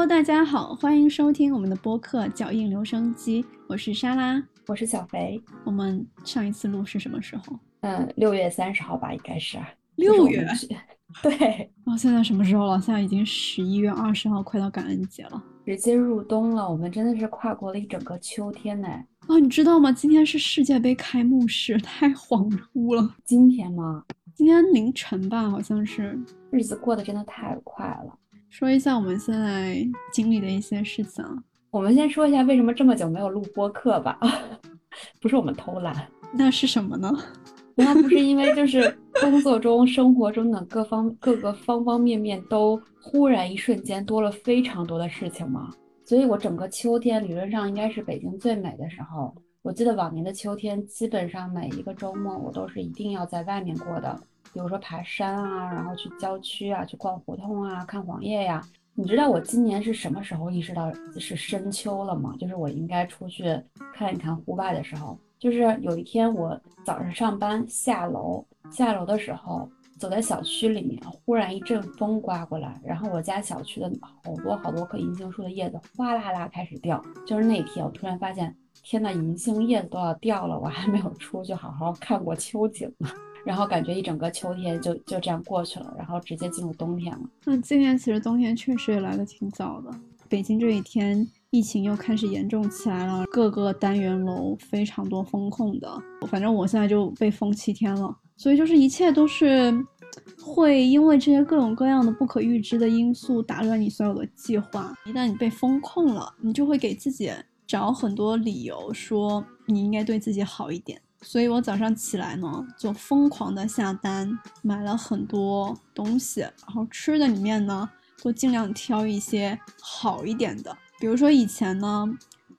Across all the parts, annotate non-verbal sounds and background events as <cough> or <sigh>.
Hello，大家好，欢迎收听我们的播客《脚印留声机》，我是莎拉，我是小肥。我们上一次录是什么时候？嗯，六月三十号吧，应该是。六月。<laughs> 对。哦，现在什么时候了？现在已经十一月二十号，快到感恩节了，直接入冬了。我们真的是跨过了一整个秋天呢。哦，你知道吗？今天是世界杯开幕式，太恍惚了。今天吗？今天凌晨吧，好像是。日子过得真的太快了。说一下我们现在经历的一些事情啊。我们先说一下为什么这么久没有录播客吧。<laughs> 不是我们偷懒，那是什么呢？那不是因为就是工作中、生活中的各方各个方方面面都忽然一瞬间多了非常多的事情吗？所以我整个秋天理论上应该是北京最美的时候。我记得往年的秋天，基本上每一个周末我都是一定要在外面过的。比如说爬山啊，然后去郊区啊，去逛胡同啊，看黄叶呀。你知道我今年是什么时候意识到是深秋了吗？就是我应该出去看一看户外的时候。就是有一天我早上上班下楼，下楼的时候走在小区里面，忽然一阵风刮过来，然后我家小区的好多好多棵银杏树的叶子哗啦啦开始掉。就是那天我突然发现，天呐，银杏叶子都要掉了，我还没有出去好好看过秋景呢。然后感觉一整个秋天就就这样过去了，然后直接进入冬天了。那今年其实冬天确实也来的挺早的。北京这几天疫情又开始严重起来了，各个单元楼非常多封控的。反正我现在就被封七天了，所以就是一切都是会因为这些各种各样的不可预知的因素打乱你所有的计划。一旦你被封控了，你就会给自己找很多理由，说你应该对自己好一点。所以我早上起来呢，就疯狂的下单，买了很多东西，然后吃的里面呢，都尽量挑一些好一点的。比如说以前呢，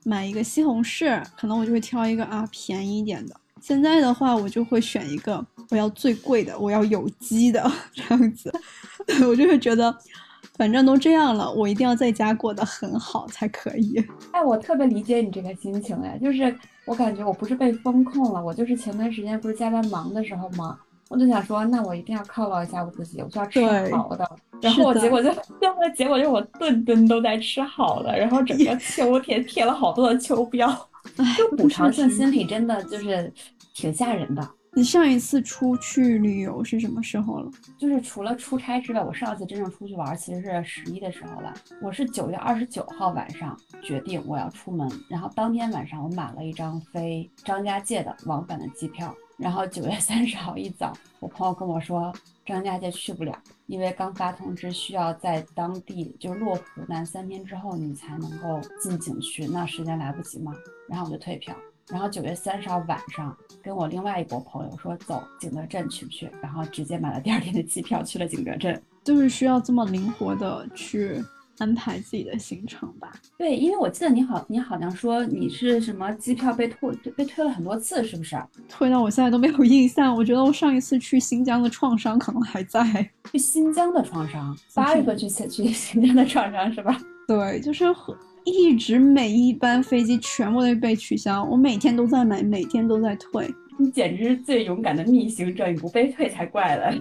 买一个西红柿，可能我就会挑一个啊便宜一点的。现在的话，我就会选一个我要最贵的，我要有机的 <laughs> 这样子，<laughs> 我就会觉得。反正都这样了，我一定要在家过得很好才可以。<laughs> 哎，我特别理解你这个心情哎，就是我感觉我不是被风控了，我就是前段时间不是加班忙的时候吗？我就想说，那我一定要犒劳一下我自己，我就要吃好的。然后我结果就最后的结果就是我顿顿都在吃好的，然后整个秋天贴了好多的秋膘，就补偿性心理真的就是挺吓人的。你上一次出去旅游是什么时候了？就是除了出差之外，我上次真正出去玩其实是十一的时候了。我是九月二十九号晚上决定我要出门，然后当天晚上我买了一张飞张家界的往返的机票。然后九月三十号一早，我朋友跟我说张家界去不了，因为刚发通知需要在当地就是落湖南三天之后你才能够进景区，那时间来不及嘛，然后我就退票。然后九月三十号晚上，跟我另外一波朋友说走景德镇去不去？然后直接买了第二天的机票去了景德镇。就是需要这么灵活的去安排自己的行程吧？对，因为我记得你好，你好像说你是什么机票被退被退了很多次，是不是？退到我现在都没有印象。我觉得我上一次去新疆的创伤可能还在。去新疆的创伤，八月份去去新疆的创伤是吧？对，就是和。一直每一班飞机全部都被取消，我每天都在买，每天都在退。你简直是最勇敢的逆行者，你不被退才怪了。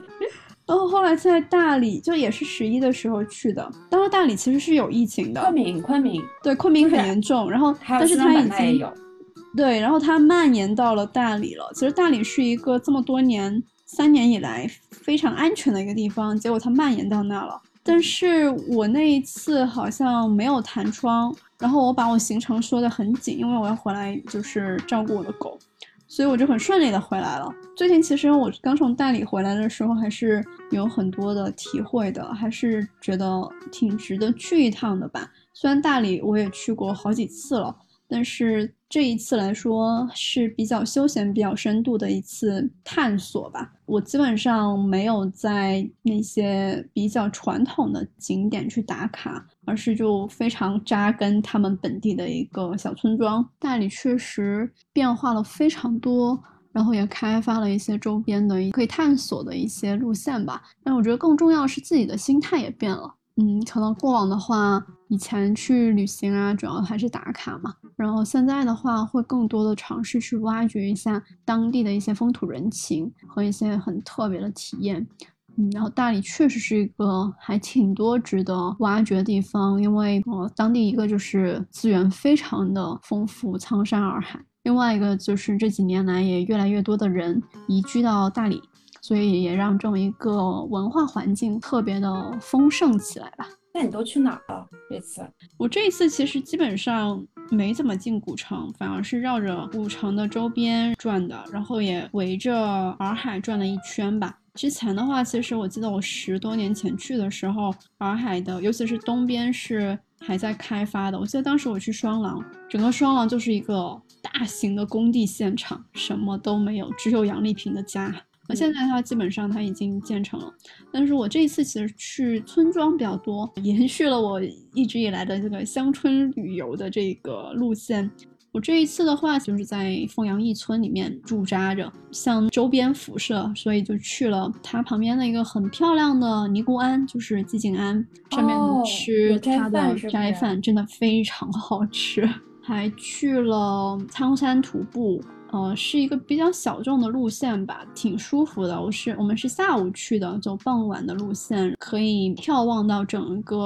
然后后来在大理，就也是十一的时候去的。当时大理其实是有疫情的，昆明，昆明，对，昆明很严重。然后，但是它已经有对，然后它蔓延到了大理了。其实大理是一个这么多年、三年以来非常安全的一个地方，结果它蔓延到那了。但是我那一次好像没有弹窗，然后我把我行程说的很紧，因为我要回来就是照顾我的狗，所以我就很顺利的回来了。最近其实我刚从大理回来的时候，还是有很多的体会的，还是觉得挺值得去一趟的吧。虽然大理我也去过好几次了。但是这一次来说是比较休闲、比较深度的一次探索吧。我基本上没有在那些比较传统的景点去打卡，而是就非常扎根他们本地的一个小村庄。大理确实变化了非常多，然后也开发了一些周边的可以探索的一些路线吧。但我觉得更重要是自己的心态也变了。嗯，可能过往的话，以前去旅行啊，主要还是打卡嘛。然后现在的话，会更多的尝试去挖掘一下当地的一些风土人情和一些很特别的体验。嗯，然后大理确实是一个还挺多值得挖掘的地方，因为呃，当地一个就是资源非常的丰富，苍山洱海；另外一个就是这几年来也越来越多的人移居到大理，所以也让这么一个文化环境特别的丰盛起来吧。那你都去哪儿了？这次我这一次其实基本上没怎么进古城，反而是绕着古城的周边转的，然后也围着洱海转了一圈吧。之前的话，其实我记得我十多年前去的时候，洱海的尤其是东边是还在开发的。我记得当时我去双廊，整个双廊就是一个大型的工地现场，什么都没有，只有杨丽萍的家。现在它基本上它已经建成了，但是我这一次其实去村庄比较多，延续了我一直以来的这个乡村旅游的这个路线。我这一次的话，就是在凤阳一村里面驻扎着，向周边辐射，所以就去了它旁边的一个很漂亮的尼姑庵，就是寂静庵，上面吃它的斋饭，真的非常好吃。还去了苍山徒步。呃，是一个比较小众的路线吧，挺舒服的。我是我们是下午去的，走傍晚的路线，可以眺望到整个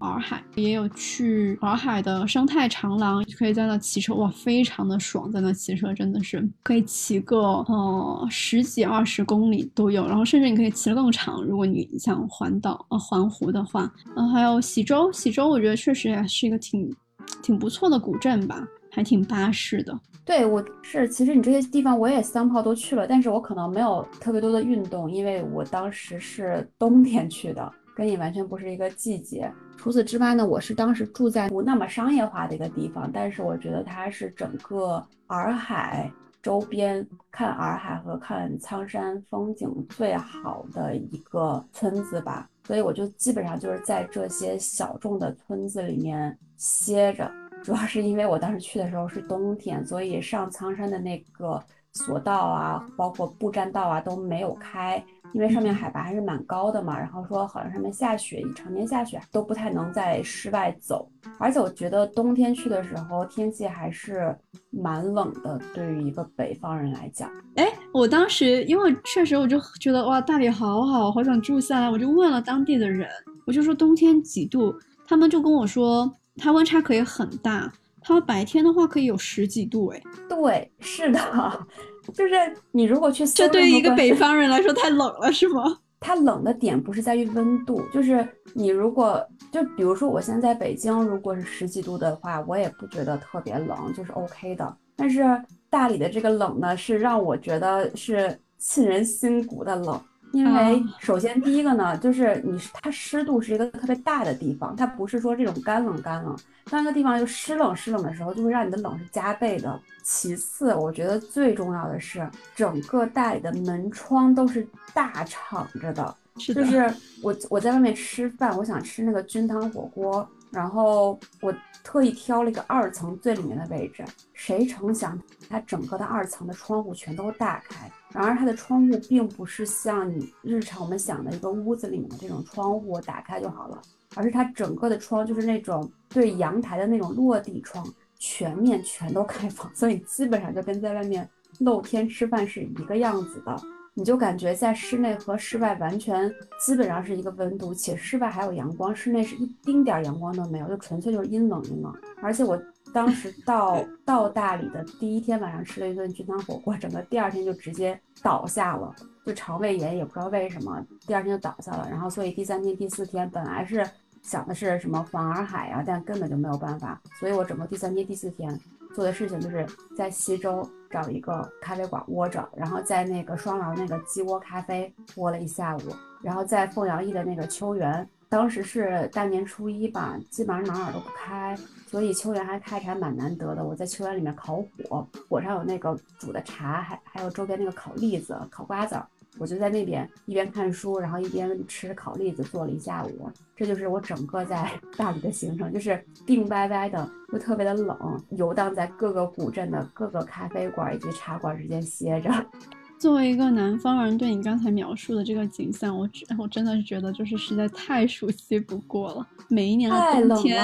洱海，也有去洱海的生态长廊，可以在那骑车，哇，非常的爽，在那骑车真的是可以骑个呃十几二十公里都有，然后甚至你可以骑得更长，如果你想环岛呃环湖的话，嗯，还有喜洲，喜洲我觉得确实也是一个挺挺不错的古镇吧。还挺巴适的，对我是，其实你这些地方我也三炮都去了，但是我可能没有特别多的运动，因为我当时是冬天去的，跟你完全不是一个季节。除此之外呢，我是当时住在不那么商业化的一个地方，但是我觉得它是整个洱海周边看洱海和看苍山风景最好的一个村子吧，所以我就基本上就是在这些小众的村子里面歇着。主要是因为我当时去的时候是冬天，所以上苍山的那个索道啊，包括步栈道啊都没有开，因为上面海拔还是蛮高的嘛。然后说好像上面下雪，常年下雪都不太能在室外走。而且我觉得冬天去的时候天气还是蛮冷的，对于一个北方人来讲。哎，我当时因为确实我就觉得哇，大理好好，好想住下来，我就问了当地的人，我就说冬天几度，他们就跟我说。它温差可以很大，它白天的话可以有十几度，哎，对，是的，<laughs> 就是你如果去，这对于一个北方人来说太冷了，是吗？<laughs> 它冷的点不是在于温度，就是你如果就比如说我现在在北京，如果是十几度的话，我也不觉得特别冷，就是 OK 的。但是大理的这个冷呢，是让我觉得是沁人心骨的冷。因为首先第一个呢，就是你它湿度是一个特别大的地方，它不是说这种干冷干冷，当一个地方就湿冷湿冷的时候，就会让你的冷是加倍的。其次，我觉得最重要的是，整个大理的门窗都是大敞着的，就是我我在外面吃饭，我想吃那个菌汤火锅。然后我特意挑了一个二层最里面的位置，谁成想它整个的二层的窗户全都大开。然而它的窗户并不是像你日常我们想的一个屋子里面的这种窗户打开就好了，而是它整个的窗就是那种对阳台的那种落地窗，全面全都开放，所以基本上就跟在外面露天吃饭是一个样子的。你就感觉在室内和室外完全基本上是一个温度，且室外还有阳光，室内是一丁点儿阳光都没有，就纯粹就是阴冷阴冷。而且我当时 <laughs> 到到大理的第一天晚上吃了一顿菌汤火锅，整个第二天就直接倒下了，就肠胃炎也不知道为什么，第二天就倒下了。然后所以第三天第四天本来是想的是什么环洱海啊，但根本就没有办法。所以我整个第三天第四天做的事情就是在西周。找一个咖啡馆窝着，然后在那个双廊那个鸡窝咖啡窝了一下午，然后在凤阳驿的那个秋园，当时是大年初一吧，基本上哪哪都不开，所以秋园还开着还蛮难得的。我在秋园里面烤火，火上有那个煮的茶，还还有周边那个烤栗子、烤瓜子。我就在那边一边看书，然后一边吃烤栗子，坐了一下午。这就是我整个在 <laughs> 大理的行程，就是病歪歪的，又特别的冷，游荡在各个古镇的各个咖啡馆以及茶馆之间歇着。<laughs> 作为一个南方人，对你刚才描述的这个景象，我我真的是觉得就是实在太熟悉不过了。每一年的冬天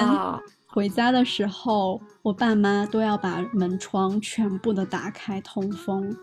回家的时候，我爸妈都要把门窗全部的打开通风。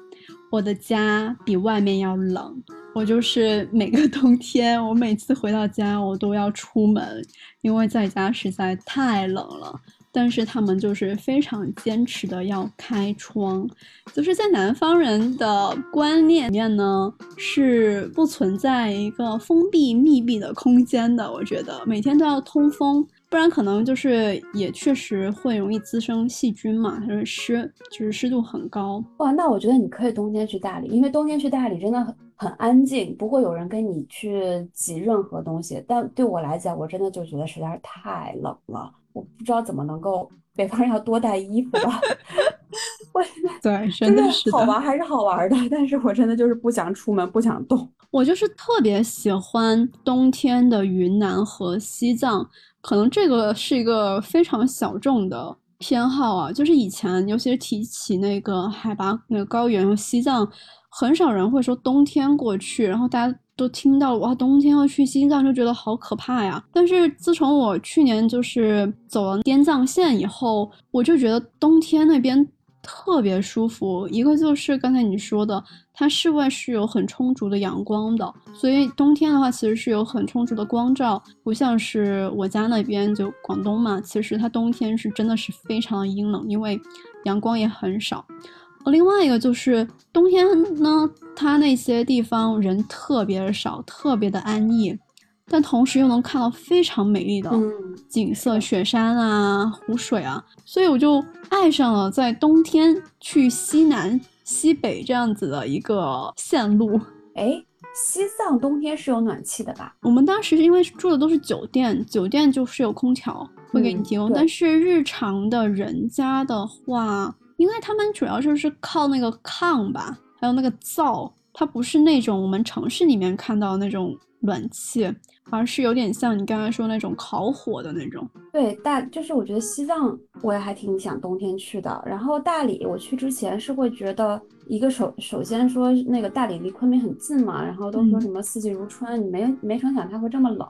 我的家比外面要冷，我就是每个冬天，我每次回到家，我都要出门，因为在家实在太冷了。但是他们就是非常坚持的要开窗，就是在南方人的观念里面呢，是不存在一个封闭密闭的空间的。我觉得每天都要通风，不然可能就是也确实会容易滋生细菌嘛。就是湿，就是湿度很高。哇，那我觉得你可以冬天去大理，因为冬天去大理真的很很安静，不会有人跟你去挤任何东西。但对我来讲，我真的就觉得实在是太冷了。我不知道怎么能够北方人要多带衣服吧？<laughs> 我对，真的是好玩还是好玩的，但是我真的就是不想出门，不想动。我就是特别喜欢冬天的云南和西藏，可能这个是一个非常小众的偏好啊。就是以前，尤其是提起那个海拔那个高原和西藏，很少人会说冬天过去，然后大家。都听到哇，冬天要去西藏就觉得好可怕呀。但是自从我去年就是走了滇藏线以后，我就觉得冬天那边特别舒服。一个就是刚才你说的，它室外是有很充足的阳光的，所以冬天的话其实是有很充足的光照，不像是我家那边就广东嘛，其实它冬天是真的是非常的阴冷，因为阳光也很少。另外一个就是冬天呢，它那些地方人特别少，特别的安逸，但同时又能看到非常美丽的景色，雪山啊、湖水啊，所以我就爱上了在冬天去西南、西北这样子的一个线路。哎，西藏冬天是有暖气的吧？我们当时因为住的都是酒店，酒店就是有空调会给你提供，但是日常的人家的话。因为他们主要就是靠那个炕吧，还有那个灶，它不是那种我们城市里面看到的那种暖气，而是有点像你刚才说那种烤火的那种。对，大就是我觉得西藏我也还挺想冬天去的。然后大理我去之前是会觉得一个首首先说那个大理离昆明很近嘛，然后都说什么四季如春，你没没成想它会这么冷。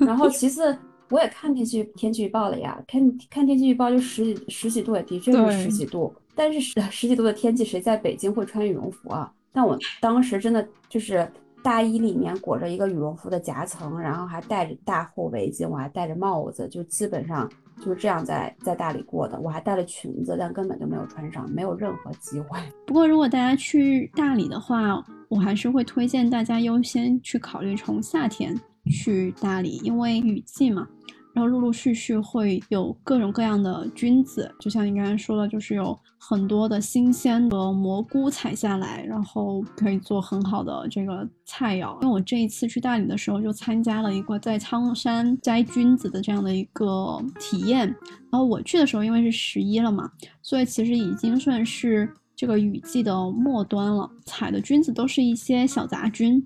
然后其次。我也看天气天气预报了呀，看看天气预报就十几十几度，也的确是十几度。但是十十几度的天气，谁在北京会穿羽绒服啊？但我当时真的就是大衣里面裹着一个羽绒服的夹层，然后还戴着大厚围巾，我还戴着帽子，就基本上就是这样在在大理过的。我还带了裙子，但根本就没有穿上，没有任何机会。<laughs> 不过如果大家去大理的话，我还是会推荐大家优先去考虑从夏天。去大理，因为雨季嘛，然后陆陆续续会有各种各样的菌子，就像你刚才说的，就是有很多的新鲜的蘑菇采下来，然后可以做很好的这个菜肴。因为我这一次去大理的时候，就参加了一个在苍山摘菌子的这样的一个体验。然后我去的时候，因为是十一了嘛，所以其实已经算是这个雨季的末端了，采的菌子都是一些小杂菌。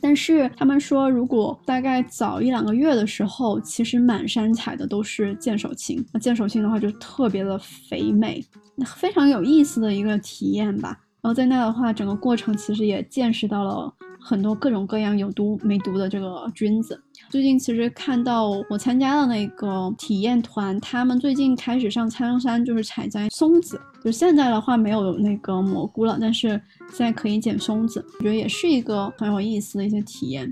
但是他们说，如果大概早一两个月的时候，其实满山采的都是剑手青。那剑手青的话，就特别的肥美，非常有意思的一个体验吧。然后在那的话，整个过程其实也见识到了。很多各种各样有毒没毒的这个菌子。最近其实看到我参加的那个体验团，他们最近开始上苍山，就是采摘松子。就现在的话没有那个蘑菇了，但是现在可以捡松子，我觉得也是一个很有意思的一些体验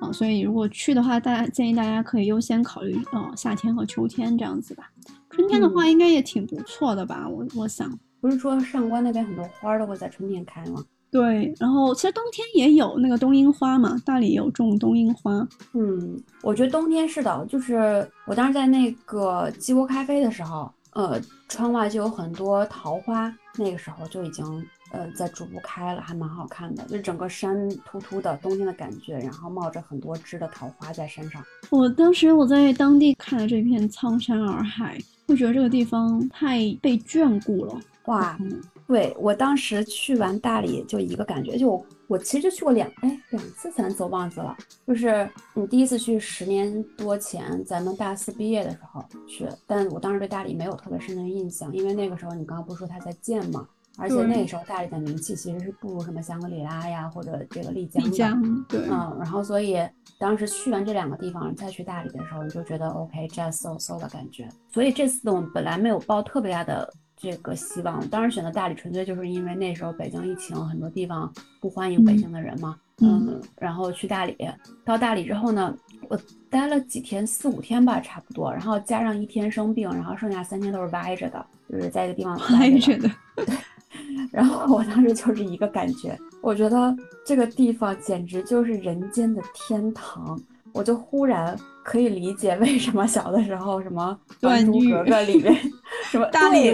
啊。所以如果去的话，大家建议大家可以优先考虑呃夏天和秋天这样子吧。春天的话应该也挺不错的吧？我我想，不是说上官那边很多花都会在春天开吗？对，然后其实冬天也有那个冬樱花嘛，大理有种冬樱花。嗯，我觉得冬天是的，就是我当时在那个鸡窝咖啡的时候，呃，窗外就有很多桃花，那个时候就已经呃在逐步开了，还蛮好看的，就整个山秃秃的，冬天的感觉，然后冒着很多枝的桃花在山上。我当时我在当地看了这片苍山洱海，会觉得这个地方太被眷顾了，哇。对我当时去完大理就一个感觉，就我其实就去过两哎两次三次我忘记了，就是你第一次去十年多前咱们大四毕业的时候去，但我当时对大理没有特别深的印象，因为那个时候你刚刚不是说它在建嘛，而且那个时候大理的名气其实是不如什么香格里拉呀或者这个丽江丽江对嗯，然后所以当时去完这两个地方再去大理的时候，你就觉得 OK just so so 的感觉，所以这次我们本来没有抱特别大的。这个希望，当时选择大理纯粹就是因为那时候北京疫情，很多地方不欢迎北京的人嘛。嗯，然后去大理，到大理之后呢，我待了几天，四五天吧，差不多，然后加上一天生病，然后剩下三天都是歪着的，就是在一个地方 <laughs> 歪着的。对，然后我当时就是一个感觉，我觉得这个地方简直就是人间的天堂，我就忽然可以理解为什么小的时候什么《还珠格格》里面 <laughs> 什么大理，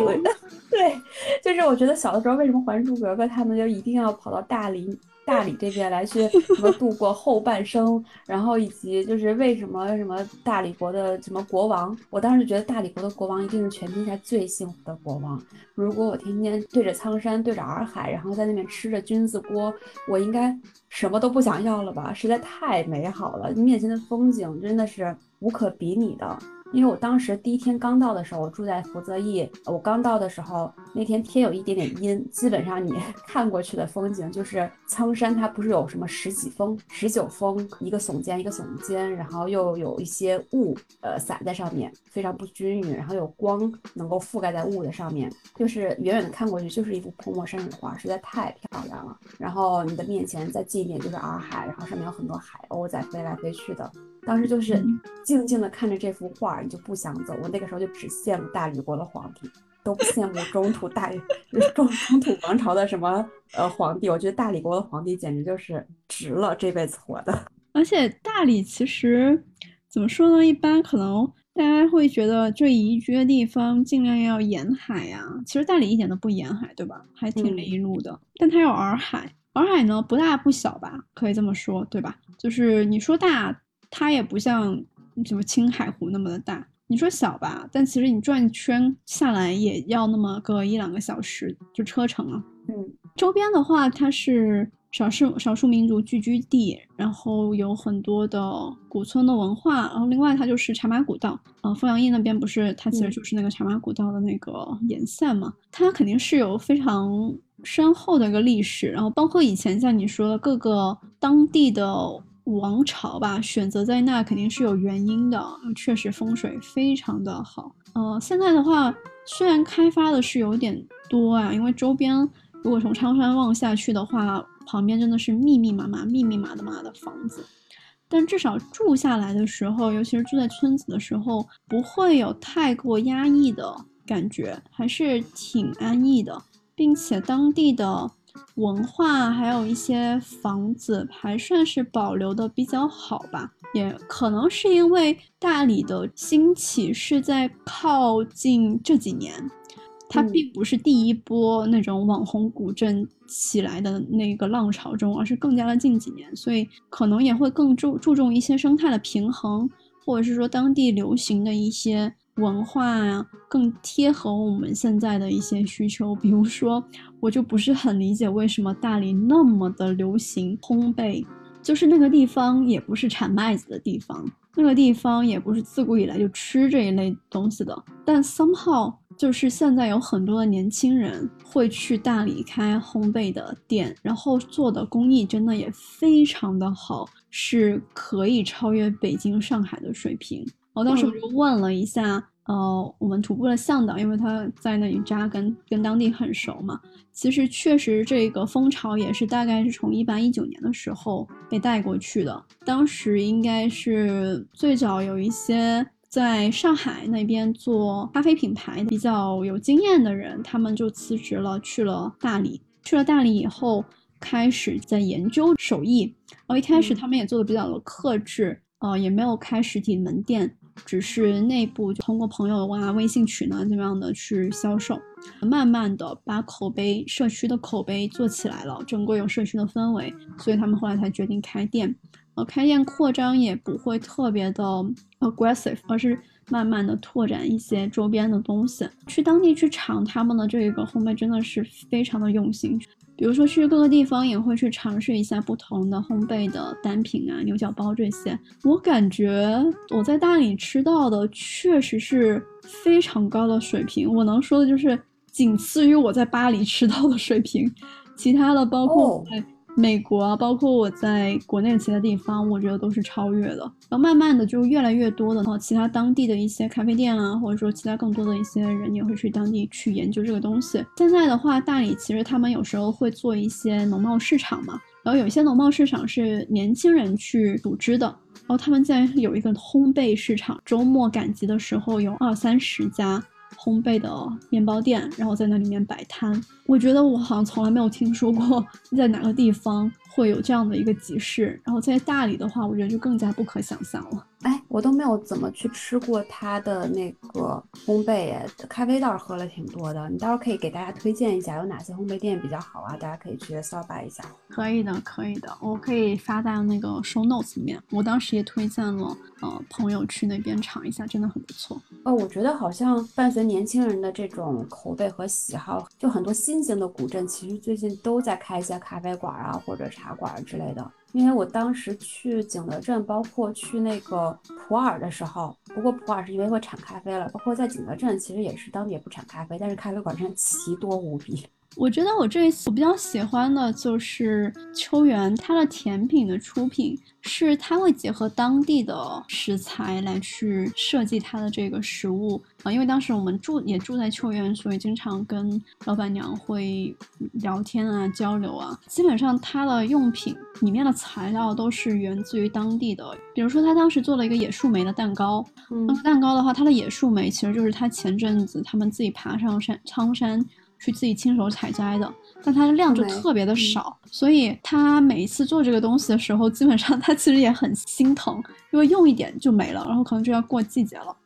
对，就是我觉得小的时候为什么《还珠格格》他们就一定要跑到大理。大理这边来去什么度过后半生，然后以及就是为什么什么大理国的什么国王，我当时觉得大理国的国王一定是全天下最幸福的国王。如果我天天对着苍山，对着洱海，然后在那边吃着菌子锅，我应该什么都不想要了吧？实在太美好了，面前的风景真的是无可比拟的。因为我当时第一天刚到的时候，我住在福泽驿。我刚到的时候，那天天有一点点阴，基本上你 <laughs> 看过去的风景就是苍山，它不是有什么十几峰、十九峰，一个耸肩一个耸肩，然后又有一些雾，呃，洒在上面，非常不均匀，然后有光能够覆盖在雾的上面，就是远远的看过去就是一幅泼墨山水画，实在太漂亮了。然后你的面前再近一点就是洱海，然后上面有很多海鸥在飞来飞去的。当时就是静静的看着这幅画，你就不想走。我那个时候就只羡慕大理国的皇帝，都不羡慕中土大中中土王朝的什么呃皇帝。我觉得大理国的皇帝简直就是值了这辈子活的。<laughs> 而且大理其实怎么说呢？一般可能大家会觉得这宜居的地方尽量要沿海呀。其实大理一点都不沿海，对吧？还挺离路的。但它有洱海，洱海呢不大不小吧？可以这么说，对吧？就是你说大。它也不像什么青海湖那么的大，你说小吧，但其实你转一圈下来也要那么个一两个小时就车程了。嗯，周边的话，它是少数少数民族聚居地，然后有很多的古村的文化，然后另外它就是茶马古道。呃，凤阳驿那边不是它其实就是那个茶马古道的那个沿线嘛，它肯定是有非常深厚的一个历史，然后包括以前像你说的各个当地的。王朝吧，选择在那肯定是有原因的，确实风水非常的好。呃，现在的话，虽然开发的是有点多啊，因为周边如果从苍山望下去的话，旁边真的是密密麻麻、密密麻麻的房子，但至少住下来的时候，尤其是住在村子的时候，不会有太过压抑的感觉，还是挺安逸的，并且当地的。文化还有一些房子还算是保留的比较好吧，也可能是因为大理的兴起是在靠近这几年，它并不是第一波那种网红古镇起来的那个浪潮中，而是更加的近几年，所以可能也会更注注重一些生态的平衡，或者是说当地流行的一些。文化呀，更贴合我们现在的一些需求。比如说，我就不是很理解为什么大理那么的流行烘焙，就是那个地方也不是产麦子的地方，那个地方也不是自古以来就吃这一类东西的。但 somehow 就是现在有很多的年轻人会去大理开烘焙的店，然后做的工艺真的也非常的好，是可以超越北京、上海的水平。我当时我就问了一下，呃，我们徒步的向导，因为他在那里扎根，跟当地很熟嘛。其实确实这个风潮也是大概是从一八一九年的时候被带过去的。当时应该是最早有一些在上海那边做咖啡品牌比较有经验的人，他们就辞职了，去了大理。去了大理以后，开始在研究手艺。然后一开始他们也做的比较的克制，呃，也没有开实体门店。只是内部就通过朋友啊、微信群呢，这样的去销售，慢慢的把口碑、社区的口碑做起来了，整个有社区的氛围，所以他们后来才决定开店。呃，开店扩张也不会特别的 aggressive，而是慢慢的拓展一些周边的东西，去当地去尝他们的这个烘焙，真的是非常的用心。比如说去各个地方也会去尝试一下不同的烘焙的单品啊，牛角包这些。我感觉我在大理吃到的确实是非常高的水平，我能说的就是仅次于我在巴黎吃到的水平。其他的包括在。美国啊，包括我在国内其他地方，我觉得都是超越的。然后慢慢的，就越来越多的然后其他当地的一些咖啡店啊，或者说其他更多的一些人也会去当地去研究这个东西。现在的话，大理其实他们有时候会做一些农贸市场嘛，然后有一些农贸市场是年轻人去组织的，然后他们在有一个烘焙市场，周末赶集的时候有二三十家。烘焙的面包店，然后在那里面摆摊。我觉得我好像从来没有听说过 <laughs> 在哪个地方会有这样的一个集市。然后在大理的话，我觉得就更加不可想象了。哎，我都没有怎么去吃过它的那个烘焙，咖啡倒是喝了挺多的。你到时候可以给大家推荐一下有哪些烘焙店比较好啊？大家可以去扫把一下。可以的，可以的，我可以发在那个 show notes 里面。我当时也推荐了，呃，朋友去那边尝一下，真的很不错。哦，我觉得好像伴随年轻人的这种口味和喜好，就很多新型的古镇其实最近都在开一些咖啡馆啊或者茶茶馆之类的。因为我当时去景德镇，包括去那个普洱的时候，不过普洱是因为会产咖啡了，包括在景德镇，其实也是当地也不产咖啡，但是咖啡馆真的奇多无比。我觉得我这一次我比较喜欢的就是秋园，它的甜品的出品是它会结合当地的食材来去设计它的这个食物啊，因为当时我们住也住在秋园，所以经常跟老板娘会聊天啊交流啊。基本上它的用品里面的材料都是源自于当地的，比如说他当时做了一个野树莓的蛋糕，嗯，蛋糕的话，它的野树莓其实就是他前阵子他们自己爬上山苍山。去自己亲手采摘的，但它的量就特别的少，所以他每一次做这个东西的时候，基本上他其实也很心疼，因为用一点就没了，然后可能就要过季节了。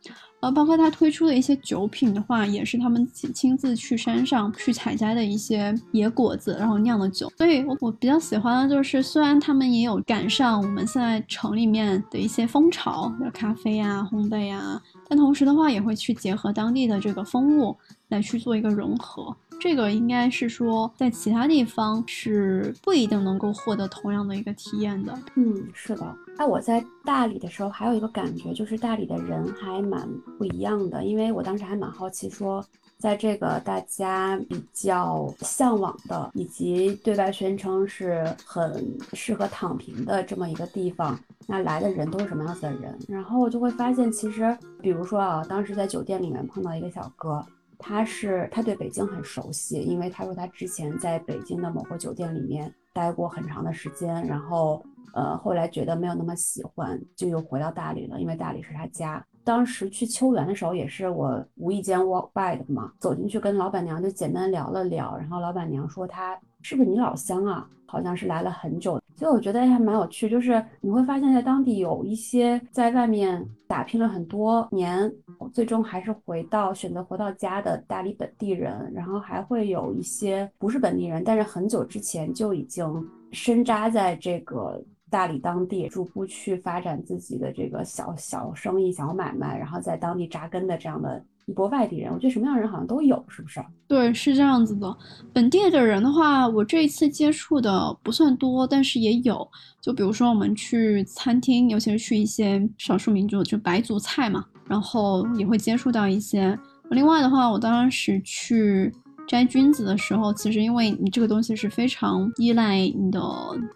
呃，包括他推出的一些酒品的话，也是他们亲亲自去山上去采摘的一些野果子，然后酿的酒。所以，我我比较喜欢的就是，虽然他们也有赶上我们现在城里面的一些风潮，比如咖啡啊、烘焙啊，但同时的话，也会去结合当地的这个风物来去做一个融合。这个应该是说，在其他地方是不一定能够获得同样的一个体验的。嗯，是的。那我在大理的时候，还有一个感觉就是大理的人还蛮不一样的，因为我当时还蛮好奇，说在这个大家比较向往的，以及对外宣称是很适合躺平的这么一个地方，那来的人都是什么样子的人？然后我就会发现，其实，比如说啊，当时在酒店里面碰到一个小哥。他是他对北京很熟悉，因为他说他之前在北京的某个酒店里面待过很长的时间，然后呃后来觉得没有那么喜欢，就又回到大理了，因为大理是他家。当时去秋园的时候也是我无意间 walk by 的嘛，走进去跟老板娘就简单聊了聊，然后老板娘说他是不是你老乡啊？好像是来了很久。所以我觉得还蛮有趣，就是你会发现在当地有一些在外面打拼了很多年，最终还是回到选择回到家的大理本地人，然后还会有一些不是本地人，但是很久之前就已经深扎在这个大理当地，逐步去发展自己的这个小小生意、小买卖，然后在当地扎根的这样的。一波外地人，我觉得什么样的人好像都有，是不是？对，是这样子的。本地的人的话，我这一次接触的不算多，但是也有。就比如说我们去餐厅，尤其是去一些少数民族，就白族菜嘛，然后也会接触到一些。另外的话，我当时去。摘菌子的时候，其实因为你这个东西是非常依赖你的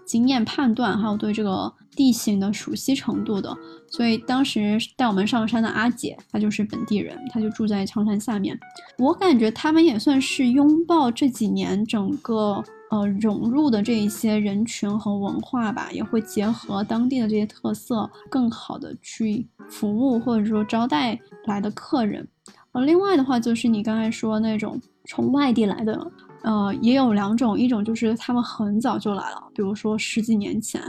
经验判断，还有对这个地形的熟悉程度的，所以当时带我们上山的阿姐，她就是本地人，她就住在苍山下面。我感觉他们也算是拥抱这几年整个呃融入的这一些人群和文化吧，也会结合当地的这些特色，更好的去服务或者说招待来的客人。呃，另外的话就是你刚才说那种。从外地来的，呃，也有两种，一种就是他们很早就来了，比如说十几年前，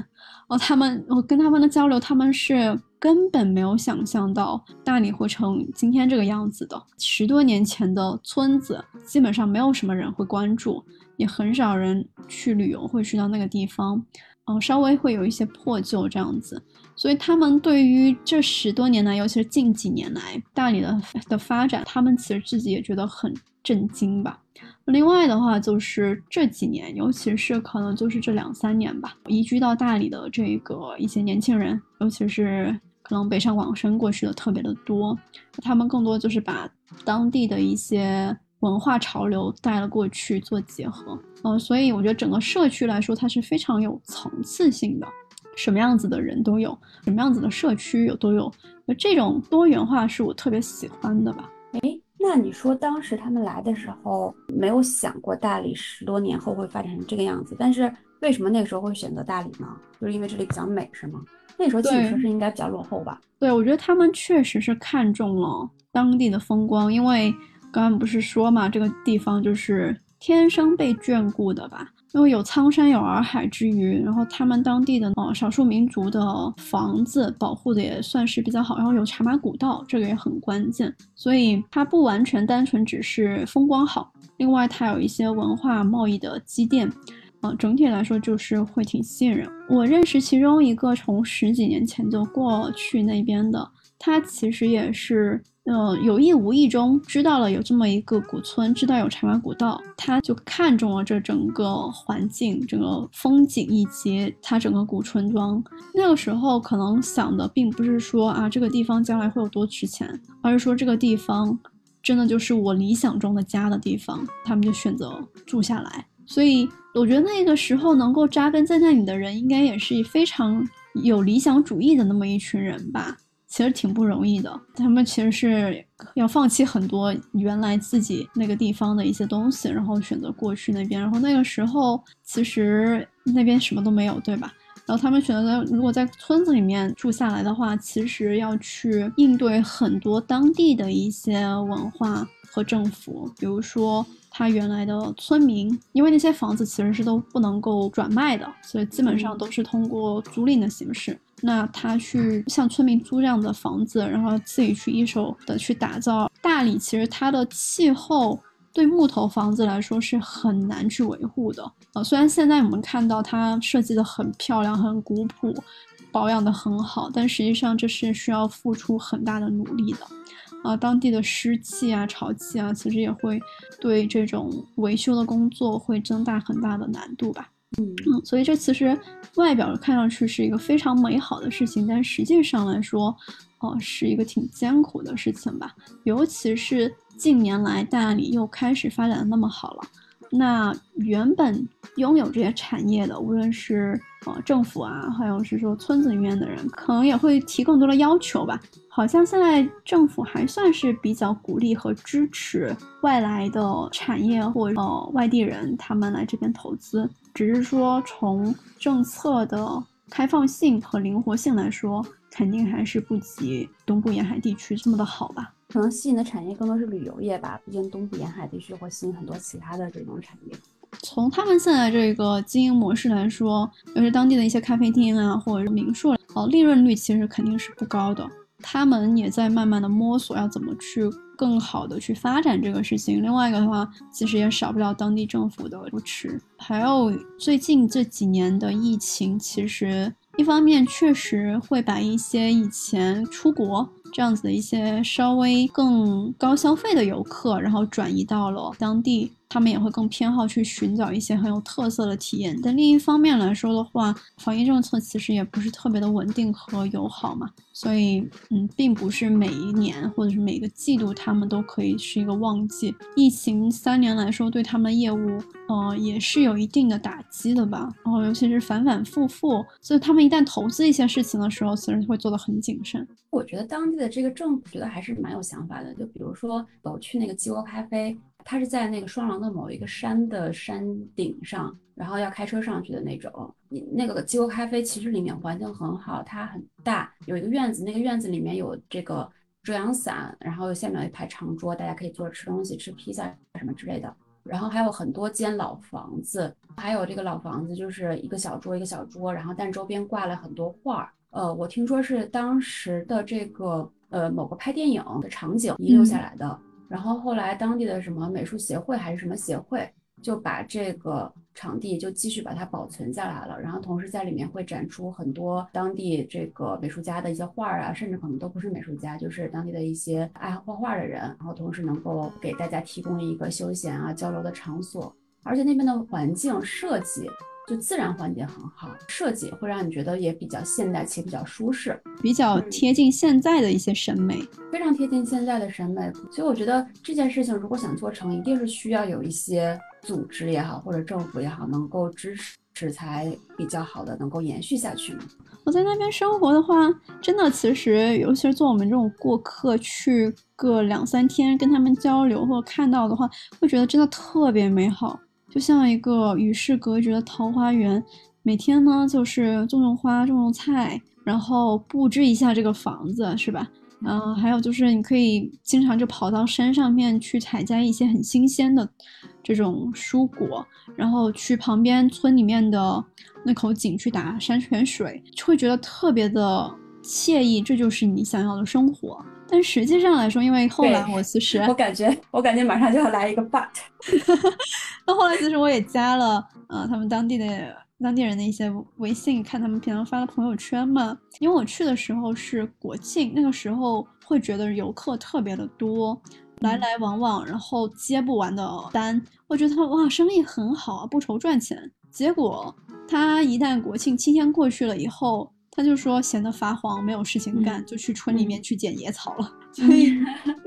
哦，他们我跟他们的交流，他们是根本没有想象到大理会成今天这个样子的。十多年前的村子，基本上没有什么人会关注，也很少人去旅游会去到那个地方，嗯，稍微会有一些破旧这样子。所以他们对于这十多年来，尤其是近几年来大理的的发展，他们其实自己也觉得很。震惊吧。另外的话，就是这几年，尤其是可能就是这两三年吧，移居到大理的这个一些年轻人，尤其是可能北上广深过去的特别的多，他们更多就是把当地的一些文化潮流带了过去做结合。呃，所以我觉得整个社区来说，它是非常有层次性的，什么样子的人都有，什么样子的社区有都有。这种多元化是我特别喜欢的吧。哎。那你说当时他们来的时候没有想过大理十多年后会发展成这个样子，但是为什么那个时候会选择大理呢？就是因为这里比较美，是吗？那时候基础设施应该比较落后吧？对，我觉得他们确实是看中了当地的风光，因为刚刚不是说嘛，这个地方就是天生被眷顾的吧。因为有苍山有洱海之余，然后他们当地的呃少数民族的房子保护的也算是比较好，然后有茶马古道，这个也很关键，所以它不完全单纯只是风光好，另外它有一些文化贸易的积淀，呃，整体来说就是会挺吸引人。我认识其中一个从十几年前就过去那边的，他其实也是。呃，有意无意中知道了有这么一个古村，知道有茶马古道，他就看中了这整个环境、整个风景以及它整个古村庄。那个时候可能想的并不是说啊这个地方将来会有多值钱，而是说这个地方真的就是我理想中的家的地方，他们就选择住下来。所以我觉得那个时候能够扎根在那里的人，应该也是非常有理想主义的那么一群人吧。其实挺不容易的，他们其实是要放弃很多原来自己那个地方的一些东西，然后选择过去那边。然后那个时候其实那边什么都没有，对吧？然后他们选择如果在村子里面住下来的话，其实要去应对很多当地的一些文化和政府，比如说他原来的村民，因为那些房子其实是都不能够转卖的，所以基本上都是通过租赁的形式。那他去向村民租这样的房子，然后自己去一手的去打造。大理其实它的气候对木头房子来说是很难去维护的。呃，虽然现在我们看到它设计的很漂亮、很古朴，保养的很好，但实际上这是需要付出很大的努力的。啊，当地的湿气啊、潮气啊，其实也会对这种维修的工作会增大很大的难度吧。嗯所以这其实外表看上去是一个非常美好的事情，但实际上来说，哦，是一个挺艰苦的事情吧。尤其是近年来大理又开始发展的那么好了，那原本拥有这些产业的，无论是呃政府啊，还有是说村子里面的人，可能也会提更多的要求吧。好像现在政府还算是比较鼓励和支持外来的产业或呃外地人他们来这边投资，只是说从政策的开放性和灵活性来说，肯定还是不及东部沿海地区这么的好吧。可能吸引的产业更多是旅游业吧，毕竟东部沿海地区会吸引很多其他的这种产业。从他们现在这个经营模式来说，尤其当地的一些咖啡厅啊或者是民宿，哦，利润率其实肯定是不高的。他们也在慢慢的摸索，要怎么去更好的去发展这个事情。另外一个的话，其实也少不了当地政府的扶持，还有最近这几年的疫情，其实一方面确实会把一些以前出国这样子的一些稍微更高消费的游客，然后转移到了当地。他们也会更偏好去寻找一些很有特色的体验，但另一方面来说的话，防疫政策其实也不是特别的稳定和友好嘛，所以嗯，并不是每一年或者是每个季度他们都可以是一个旺季。疫情三年来说，对他们的业务呃也是有一定的打击的吧。然后尤其是反反复复，所以他们一旦投资一些事情的时候，其实会做得很谨慎。我觉得当地的这个政府觉得还是蛮有想法的，就比如说我去那个鸡窝咖啡。它是在那个双廊的某一个山的山顶上，然后要开车上去的那种。你那个鸡窝咖啡其实里面环境很好，它很大，有一个院子，那个院子里面有这个遮阳伞，然后下面有一排长桌，大家可以坐着吃东西，吃披萨什么之类的。然后还有很多间老房子，还有这个老房子就是一个小桌一个小桌，然后但周边挂了很多画儿。呃，我听说是当时的这个呃某个拍电影的场景遗留下来的。然后后来当地的什么美术协会还是什么协会，就把这个场地就继续把它保存下来了。然后同时在里面会展出很多当地这个美术家的一些画儿啊，甚至可能都不是美术家，就是当地的一些爱好画画的人。然后同时能够给大家提供一个休闲啊交流的场所，而且那边的环境设计。就自然环境很好，设计会让你觉得也比较现代且比较舒适，比较贴近现在的一些审美，非常贴近现在的审美。所以我觉得这件事情如果想做成，一定是需要有一些组织也好，或者政府也好，能够支持持才比较好的能够延续下去嘛？我在那边生活的话，真的其实，尤其是做我们这种过客去个两三天，跟他们交流或者看到的话，会觉得真的特别美好，就像一个与世隔绝的桃花源。每天呢，就是种种花，种种菜，然后布置一下这个房子，是吧？嗯，还有就是你可以经常就跑到山上面去采摘一些很新鲜的这种蔬果，然后去旁边村里面的那口井去打山泉水，就会觉得特别的惬意。这就是你想要的生活。但实际上来说，因为后来我其实我感觉我感觉马上就要来一个 but，<laughs> 那后来其实我也加了呃他们当地的。当地人的一些微信，看他们平常发的朋友圈嘛。因为我去的时候是国庆，那个时候会觉得游客特别的多，来来往往，然后接不完的单。我觉得他哇，生意很好啊，不愁赚钱。结果他一旦国庆七天过去了以后，他就说闲得发慌，没有事情干，就去村里面去捡野草了。<laughs> 所以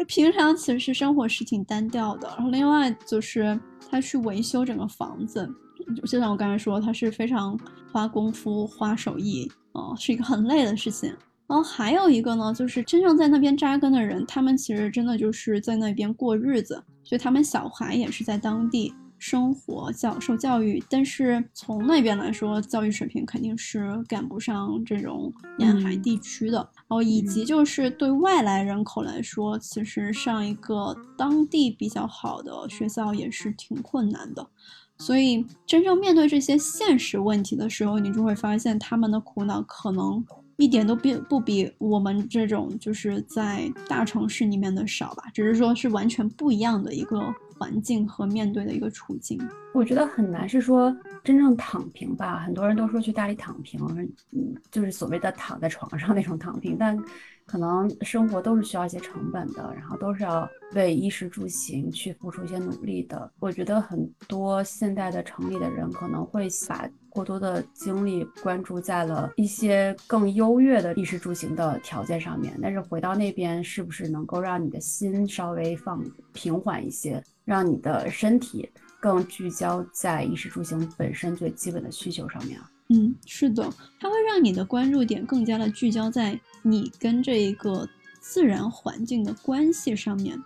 平常其实生活是挺单调的。然后另外就是他去维修整个房子。就像我刚才说，他是非常花功夫、花手艺，哦，是一个很累的事情。然后还有一个呢，就是真正在那边扎根的人，他们其实真的就是在那边过日子，所以他们小孩也是在当地生活、教受教育。但是从那边来说，教育水平肯定是赶不上这种沿海地区的。然后以及就是对外来人口来说，其实上一个当地比较好的学校也是挺困难的。所以，真正面对这些现实问题的时候，你就会发现他们的苦恼可能一点都比不比我们这种就是在大城市里面的少吧，只是说是完全不一样的一个环境和面对的一个处境。我觉得很难是说真正躺平吧，很多人都说去大理躺平，嗯，就是所谓的躺在床上那种躺平，但。可能生活都是需要一些成本的，然后都是要为衣食住行去付出一些努力的。我觉得很多现代的城里的人可能会把过多的精力关注在了一些更优越的衣食住行的条件上面，但是回到那边是不是能够让你的心稍微放平缓一些，让你的身体更聚焦在衣食住行本身最基本的需求上面？嗯，是的，它会让你的关注点更加的聚焦在。你跟这一个自然环境的关系上面，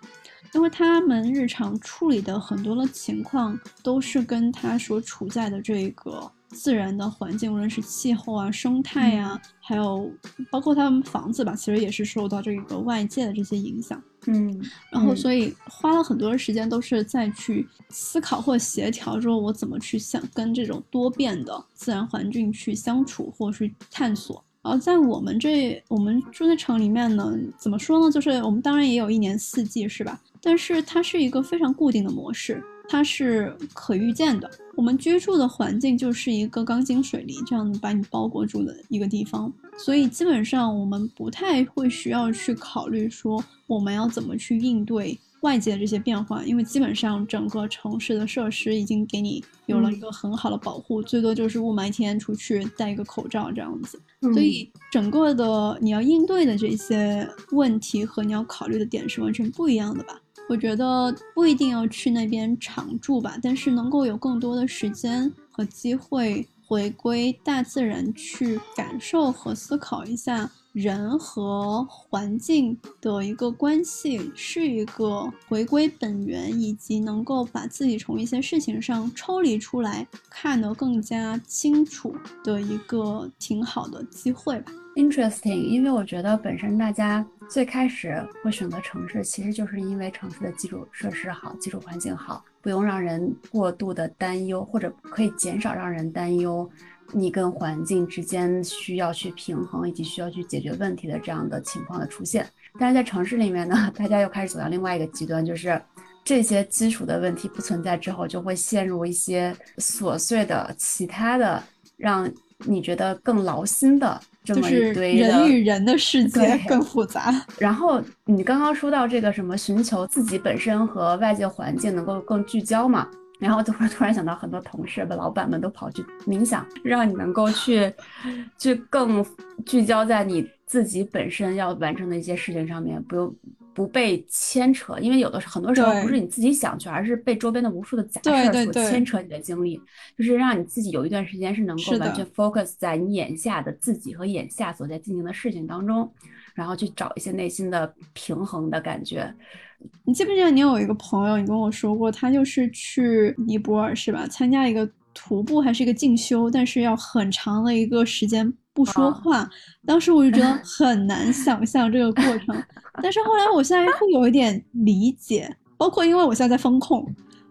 因为他们日常处理的很多的情况都是跟他所处在的这个自然的环境，无论是气候啊、生态啊，还有包括他们房子吧，其实也是受到这个外界的这些影响。嗯，然后所以花了很多的时间都是在去思考或协调，说我怎么去相跟这种多变的自然环境去相处，或去探索。然后在我们这，我们住在城里面呢，怎么说呢？就是我们当然也有一年四季，是吧？但是它是一个非常固定的模式，它是可预见的。我们居住的环境就是一个钢筋水泥这样把你包裹住的一个地方，所以基本上我们不太会需要去考虑说我们要怎么去应对。外界的这些变化，因为基本上整个城市的设施已经给你有了一个很好的保护，最多就是雾霾天出去戴一个口罩这样子。所以整个的你要应对的这些问题和你要考虑的点是完全不一样的吧？我觉得不一定要去那边常住吧，但是能够有更多的时间和机会回归大自然去感受和思考一下。人和环境的一个关系是一个回归本源，以及能够把自己从一些事情上抽离出来，看得更加清楚的一个挺好的机会吧。Interesting，因为我觉得本身大家最开始会选择城市，其实就是因为城市的基础设施好，基础环境好，不用让人过度的担忧，或者可以减少让人担忧。你跟环境之间需要去平衡，以及需要去解决问题的这样的情况的出现，但是在城市里面呢，大家又开始走向另外一个极端，就是这些基础的问题不存在之后，就会陷入一些琐碎的、其他的，让你觉得更劳心的这么一堆人与人的世界更复杂。然后你刚刚说到这个什么，寻求自己本身和外界环境能够更聚焦嘛？然后就会突然想到，很多同事的老板们都跑去冥想，让你能够去，去更聚焦在你自己本身要完成的一些事情上面，不用不被牵扯，因为有的是很多时候不是你自己想去，而是被周边的无数的杂事所牵扯你的精力，就是让你自己有一段时间是能够完全 focus 在你眼下的自己和眼下所在进行的事情当中，然后去找一些内心的平衡的感觉。你记不记得你有一个朋友，你跟我说过，他就是去尼泊尔是吧？参加一个徒步还是一个进修，但是要很长的一个时间。不说话，当时我就觉得很难想象这个过程，<laughs> 但是后来我现在会有一点理解，包括因为我现在在风控，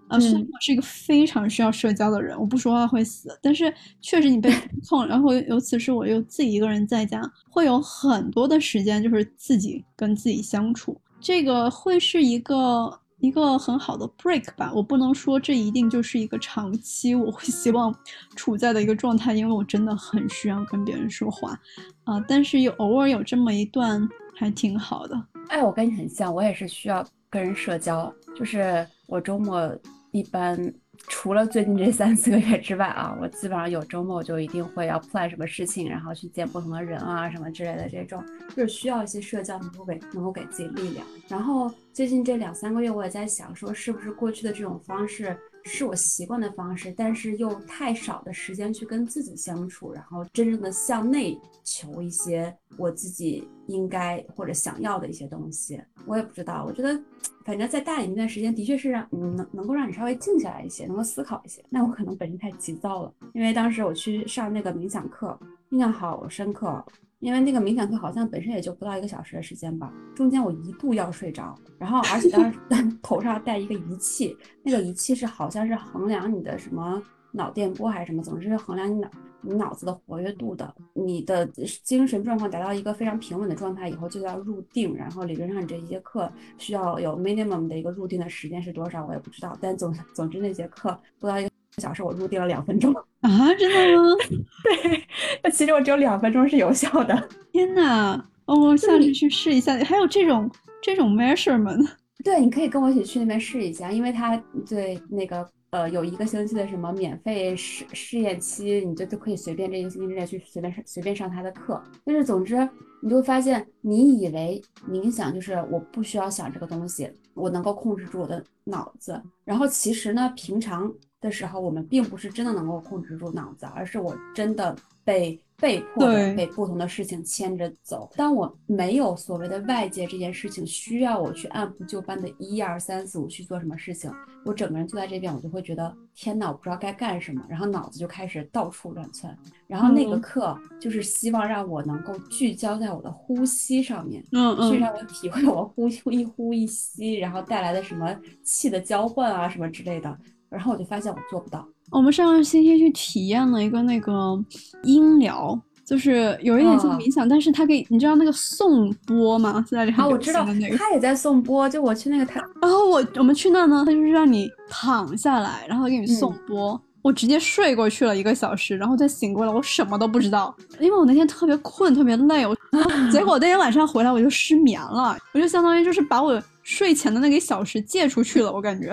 啊，虽然我是一个非常需要社交的人，我不说话会死，但是确实你被风控，然后尤其是我又自己一个人在家，会有很多的时间就是自己跟自己相处，这个会是一个。一个很好的 break 吧，我不能说这一定就是一个长期我会希望处在的一个状态，因为我真的很需要跟别人说话啊，但是有偶尔有这么一段还挺好的。哎，我跟你很像，我也是需要跟人社交，就是我周末一般。除了最近这三四个月之外啊，我基本上有周末就一定会要 plan 什么事情，然后去见不同的人啊什么之类的这种，就是需要一些社交能够给能够给自己力量。然后最近这两三个月我也在想说，是不是过去的这种方式。是我习惯的方式，但是用太少的时间去跟自己相处，然后真正的向内求一些我自己应该或者想要的一些东西。我也不知道，我觉得反正在大理那段时间的确是让嗯能能够让你稍微静下来一些，能够思考一些。那我可能本身太急躁了，因为当时我去上那个冥想课，印象好深刻。因为那个冥想课好像本身也就不到一个小时的时间吧，中间我一度要睡着，然后而且当时 <laughs> <laughs> 头上戴一个仪器，那个仪器是好像是衡量你的什么脑电波还是什么，总之是衡量你脑你脑子的活跃度的，你的精神状况达到一个非常平稳的状态以后就要入定，然后理论上你这一节课需要有 minimum 的一个入定的时间是多少我也不知道，但总总之那节课不到一个。小时我入定了两分钟 <laughs> 啊，真的吗？<laughs> 对，那其实我只有两分钟是有效的。<laughs> 天哪，我下次去试一下。还有这种这种 measurement？对，你可以跟我一起去那边试一下，因为他对那个呃有一个星期的什么免费试试验期，你就就可以随便这一个星期之内去随便上随便上他的课。但是总之，你就会发现，你以为冥想就是我不需要想这个东西，我能够控制住我的脑子，然后其实呢，平常。的时候，我们并不是真的能够控制住脑子，而是我真的被被迫的被不同的事情牵着走。当我没有所谓的外界这件事情需要我去按部就班的一二三四五去做什么事情，我整个人坐在这边，我就会觉得天哪，我不知道该干什么，然后脑子就开始到处乱窜。然后那个课就是希望让我能够聚焦在我的呼吸上面，嗯嗯，去让我体会我呼一呼一吸，然后带来的什么气的交换啊什么之类的。然后我就发现我做不到。我们上个星期去体验了一个那个音疗，就是有一点像冥想，但是他可以，你知道那个颂钵吗？在里啊，我知道，他也在颂钵。就我去那个他，然后我我们去那呢，他就是让你躺下来，然后给你颂钵。我直接睡过去了一个小时，然后再醒过来，我什么都不知道，因为我那天特别困，特别累。我 <laughs> 结果那天晚上回来我就失眠了，我就相当于就是把我睡前的那个小时借出去了，我感觉。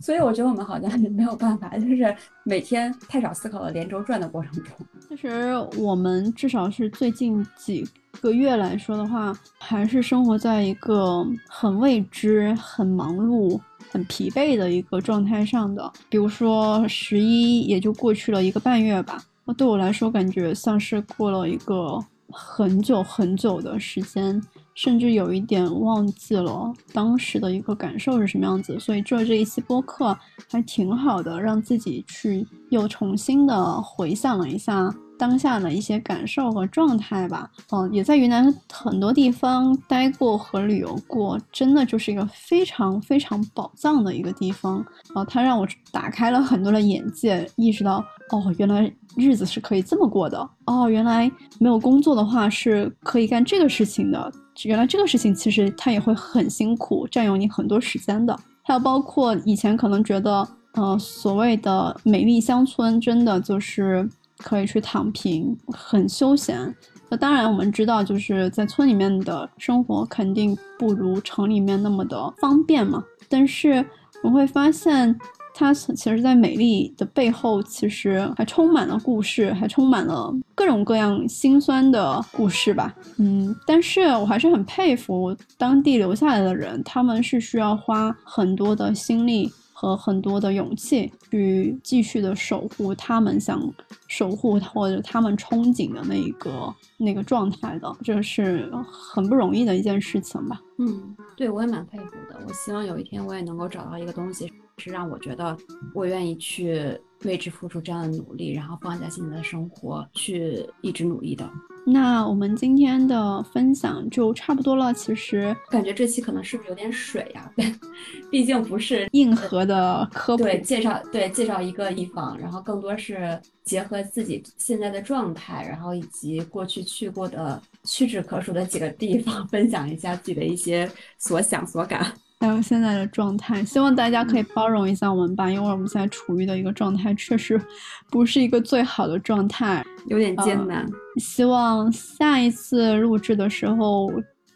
所以我觉得我们好像没有办法，就是每天太少思考了连轴转的过程中。其实我们至少是最近几个月来说的话，还是生活在一个很未知、很忙碌、很疲惫的一个状态上的。比如说十一也就过去了一个半月吧，那对我来说感觉像是过了一个很久很久的时间。甚至有一点忘记了当时的一个感受是什么样子，所以做这一期播客还挺好的，让自己去又重新的回想了一下当下的一些感受和状态吧。嗯，也在云南很多地方待过和旅游过，真的就是一个非常非常宝藏的一个地方。啊，它让我打开了很多的眼界，意识到哦，原来日子是可以这么过的。哦，原来没有工作的话是可以干这个事情的。原来这个事情其实它也会很辛苦，占用你很多时间的。还有包括以前可能觉得，呃，所谓的美丽乡村，真的就是可以去躺平，很休闲。那当然我们知道，就是在村里面的生活肯定不如城里面那么的方便嘛。但是我会发现，它其实，在美丽的背后，其实还充满了故事，还充满了各种各样心酸的故事吧。嗯，但是我还是很佩服当地留下来的人，他们是需要花很多的心力。和很多的勇气去继续的守护他们想守护或者他们憧憬的那一个那个状态的，这是很不容易的一件事情吧。嗯，对我也蛮佩服的。我希望有一天我也能够找到一个东西，是让我觉得我愿意去为之付出这样的努力，然后放下现在的生活去一直努力的。那我们今天的分享就差不多了。其实感觉这期可能是不是有点水呀？<laughs> 毕竟不是硬核的科普，对介绍对介绍一个地方，然后更多是结合自己现在的状态，然后以及过去去过的屈指可数的几个地方，分享一下自己的一些所想所感。还有现在的状态，希望大家可以包容一下我们吧，因为我们现在处于的一个状态确实 <laughs> 不是一个最好的状态，有点艰难。希望下一次录制的时候，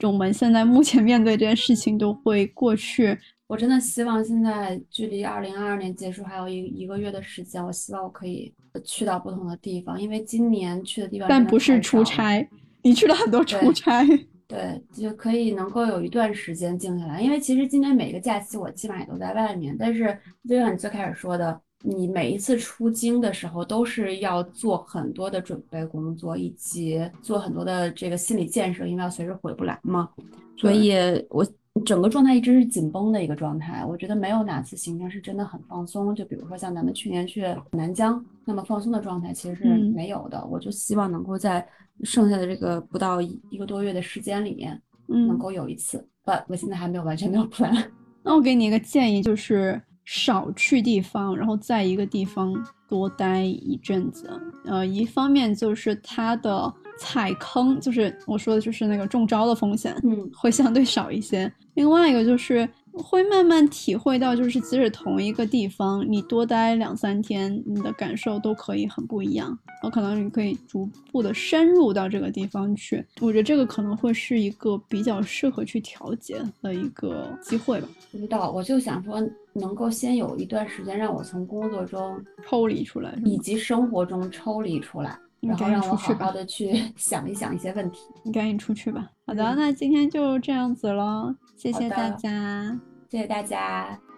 我们现在目前面对这件事情都会过去。我真的希望现在距离二零二二年结束还有一一个月的时间，我希望我可以去到不同的地方，因为今年去的地方但不是出差，你去了很多出差。对，就可以能够有一段时间静下来，因为其实今年每个假期我基本上也都在外面。但是就像你最开始说的，你每一次出京的时候都是要做很多的准备工作，以及做很多的这个心理建设，因为要随时回不来嘛。所以我整个状态一直是紧绷的一个状态。我觉得没有哪次行程是真的很放松。就比如说像咱们去年去南疆，那么放松的状态其实是没有的。我就希望能够在。剩下的这个不到一个多月的时间里面，嗯，能够有一次，不，我现在还没有完全没有 <laughs> plan。那我给你一个建议，就是少去地方，然后在一个地方多待一阵子。呃，一方面就是它的踩坑，就是我说的就是那个中招的风险，嗯，会相对少一些。另外一个就是。会慢慢体会到，就是即使同一个地方，你多待两三天，你的感受都可以很不一样。我可能你可以逐步的深入到这个地方去，我觉得这个可能会是一个比较适合去调节的一个机会吧。不知道，我就想说，能够先有一段时间让我从工作中抽离出来，以及生活中抽离出来，然后让我好好的去 <laughs> 想一想一些问题。你赶紧出去吧。好的，那今天就这样子了。谢谢大家，谢谢大家。